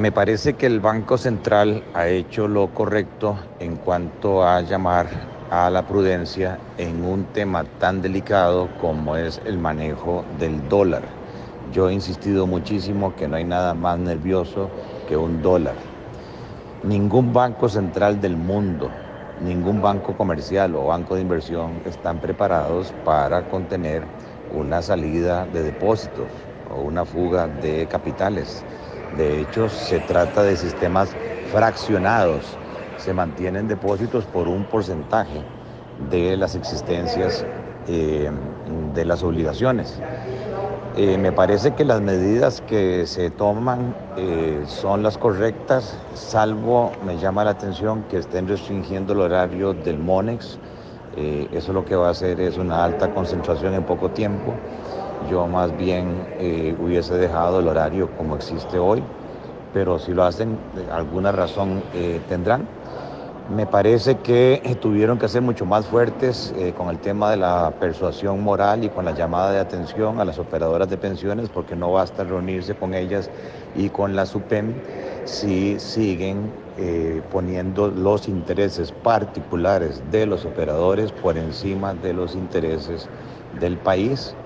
Me parece que el Banco Central ha hecho lo correcto en cuanto a llamar a la prudencia en un tema tan delicado como es el manejo del dólar. Yo he insistido muchísimo que no hay nada más nervioso que un dólar. Ningún banco central del mundo, ningún banco comercial o banco de inversión están preparados para contener una salida de depósitos o una fuga de capitales. De hecho, se trata de sistemas fraccionados se mantienen depósitos por un porcentaje de las existencias eh, de las obligaciones. Eh, me parece que las medidas que se toman eh, son las correctas, salvo me llama la atención que estén restringiendo el horario del MONEX. eso lo que va a hacer es una alta concentración en poco tiempo. Yo más bien hubiese dejado el horario como existe hoy, pero si lo hacen, alguna razón tendrán. Me parece que eh, tuvieron que ser mucho más fuertes eh, con el tema de la persuasión moral y con la llamada de atención a las operadoras de pensiones, porque no basta reunirse con ellas y con la SUPEM si siguen eh, poniendo los intereses particulares de los operadores por encima de los intereses del país.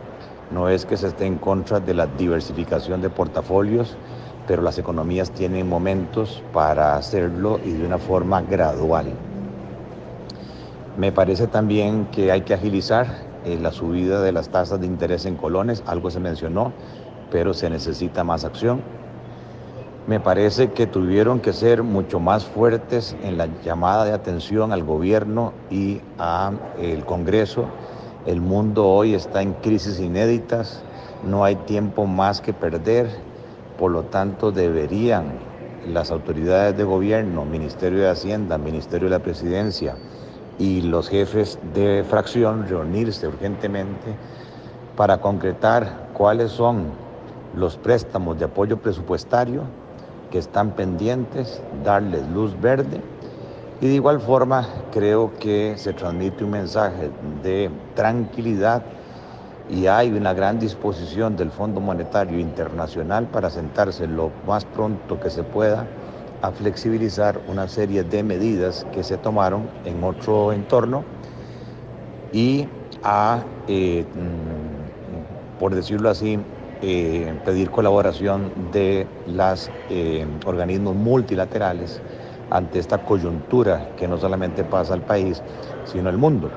No es que se esté en contra de la diversificación de portafolios, pero las economías tienen momentos para hacerlo y de una forma gradual. Me parece también que hay que agilizar eh, la subida de las tasas de interés en colones, algo se mencionó, pero se necesita más acción. Me parece que tuvieron que ser mucho más fuertes en la llamada de atención al gobierno y al Congreso. El mundo hoy está en crisis inéditas, no hay tiempo más que perder por lo tanto, deberían las autoridades de gobierno, Ministerio de Hacienda, Ministerio de la Presidencia y los jefes de fracción reunirse urgentemente para concretar cuáles son los préstamos de apoyo presupuestario que están pendientes, darles luz verde. Y de igual forma creo que se transmite un mensaje de tranquilidad y hay una gran disposición del Fondo Monetario Internacional para sentarse lo más pronto que se pueda a flexibilizar una serie de medidas que se tomaron en otro entorno y a, eh, mm, por decirlo así, eh, pedir colaboración de los eh, organismos multilaterales ante esta coyuntura que no solamente pasa al país, sino al mundo.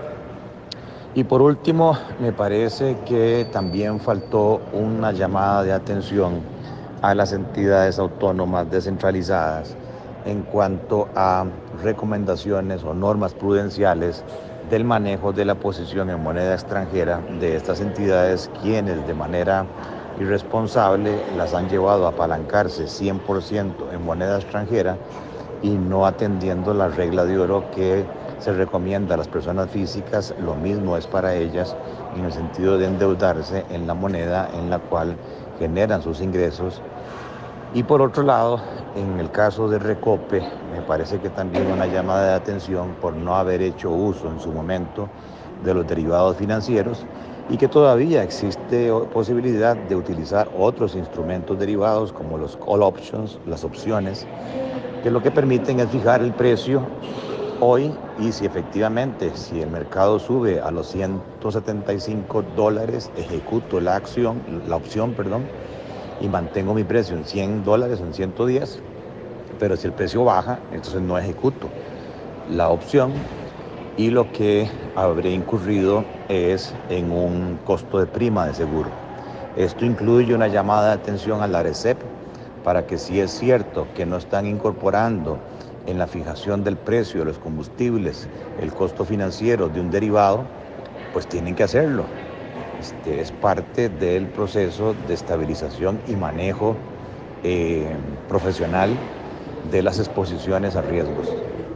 Y por último, me parece que también faltó una llamada de atención a las entidades autónomas descentralizadas en cuanto a recomendaciones o normas prudenciales del manejo de la posición en moneda extranjera de estas entidades, quienes de manera irresponsable las han llevado a apalancarse 100% en moneda extranjera y no atendiendo la regla de oro que se recomienda a las personas físicas, lo mismo es para ellas en el sentido de endeudarse en la moneda en la cual generan sus ingresos. Y por otro lado, en el caso de Recope, me parece que también una llamada de atención por no haber hecho uso en su momento de los derivados financieros y que todavía existe posibilidad de utilizar otros instrumentos derivados como los call options, las opciones, que lo que permiten es fijar el precio hoy y si efectivamente, si el mercado sube a los 175 dólares, ejecuto la acción, la opción, perdón, y mantengo mi precio en 100 dólares, en 110, pero si el precio baja, entonces no ejecuto la opción y lo que habré incurrido es en un costo de prima de seguro. Esto incluye una llamada de atención a la RECEP para que si es cierto que no están incorporando en la fijación del precio de los combustibles, el costo financiero de un derivado, pues tienen que hacerlo. Este es parte del proceso de estabilización y manejo eh, profesional de las exposiciones a riesgos.